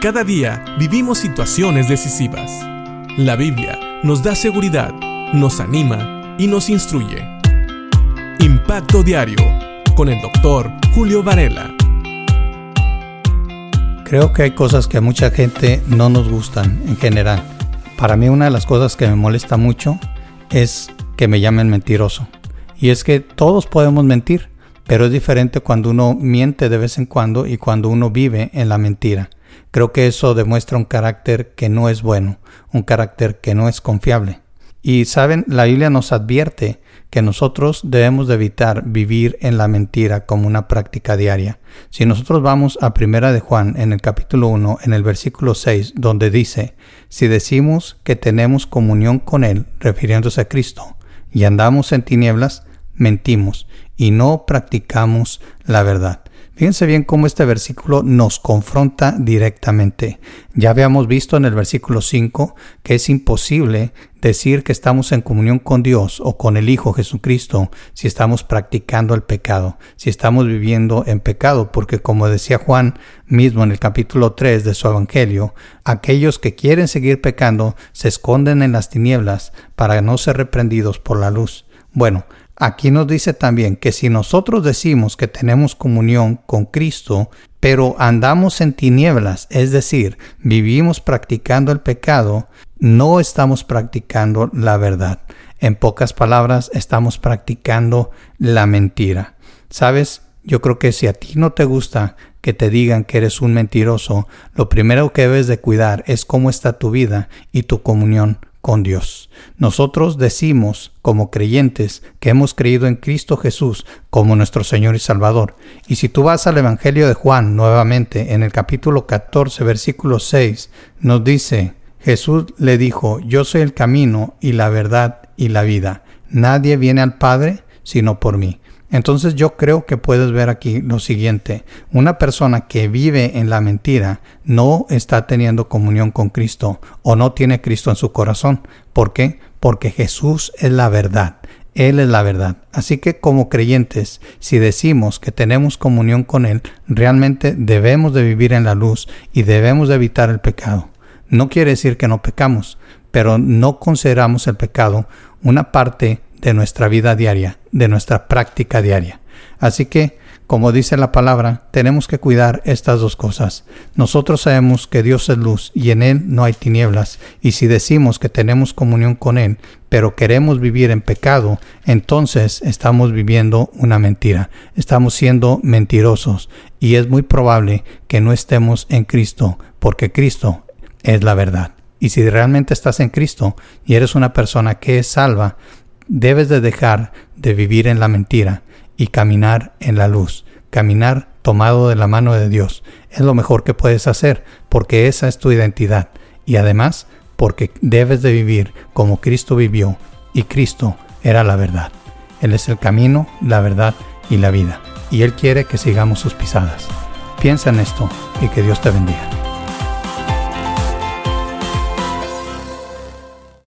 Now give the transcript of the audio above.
Cada día vivimos situaciones decisivas. La Biblia nos da seguridad, nos anima y nos instruye. Impacto Diario con el doctor Julio Varela. Creo que hay cosas que a mucha gente no nos gustan en general. Para mí una de las cosas que me molesta mucho es que me llamen mentiroso. Y es que todos podemos mentir, pero es diferente cuando uno miente de vez en cuando y cuando uno vive en la mentira. Creo que eso demuestra un carácter que no es bueno, un carácter que no es confiable. Y saben, la Biblia nos advierte que nosotros debemos de evitar vivir en la mentira como una práctica diaria. Si nosotros vamos a Primera de Juan en el capítulo 1, en el versículo 6, donde dice, si decimos que tenemos comunión con Él, refiriéndose a Cristo, y andamos en tinieblas, mentimos y no practicamos la verdad. Fíjense bien cómo este versículo nos confronta directamente. Ya habíamos visto en el versículo 5 que es imposible decir que estamos en comunión con Dios o con el Hijo Jesucristo si estamos practicando el pecado, si estamos viviendo en pecado, porque como decía Juan mismo en el capítulo 3 de su Evangelio, aquellos que quieren seguir pecando se esconden en las tinieblas para no ser reprendidos por la luz. Bueno, Aquí nos dice también que si nosotros decimos que tenemos comunión con Cristo, pero andamos en tinieblas, es decir, vivimos practicando el pecado, no estamos practicando la verdad. En pocas palabras, estamos practicando la mentira. ¿Sabes? Yo creo que si a ti no te gusta que te digan que eres un mentiroso, lo primero que debes de cuidar es cómo está tu vida y tu comunión Dios. Nosotros decimos, como creyentes, que hemos creído en Cristo Jesús como nuestro Señor y Salvador. Y si tú vas al Evangelio de Juan nuevamente, en el capítulo 14, versículo 6, nos dice, Jesús le dijo, yo soy el camino y la verdad y la vida. Nadie viene al Padre sino por mí. Entonces yo creo que puedes ver aquí lo siguiente. Una persona que vive en la mentira no está teniendo comunión con Cristo o no tiene Cristo en su corazón. ¿Por qué? Porque Jesús es la verdad. Él es la verdad. Así que como creyentes, si decimos que tenemos comunión con Él, realmente debemos de vivir en la luz y debemos de evitar el pecado. No quiere decir que no pecamos, pero no consideramos el pecado una parte de nuestra vida diaria, de nuestra práctica diaria. Así que, como dice la palabra, tenemos que cuidar estas dos cosas. Nosotros sabemos que Dios es luz y en Él no hay tinieblas, y si decimos que tenemos comunión con Él, pero queremos vivir en pecado, entonces estamos viviendo una mentira, estamos siendo mentirosos, y es muy probable que no estemos en Cristo, porque Cristo es la verdad. Y si realmente estás en Cristo y eres una persona que es salva, Debes de dejar de vivir en la mentira y caminar en la luz, caminar tomado de la mano de Dios. Es lo mejor que puedes hacer porque esa es tu identidad y además porque debes de vivir como Cristo vivió y Cristo era la verdad. Él es el camino, la verdad y la vida y Él quiere que sigamos sus pisadas. Piensa en esto y que Dios te bendiga.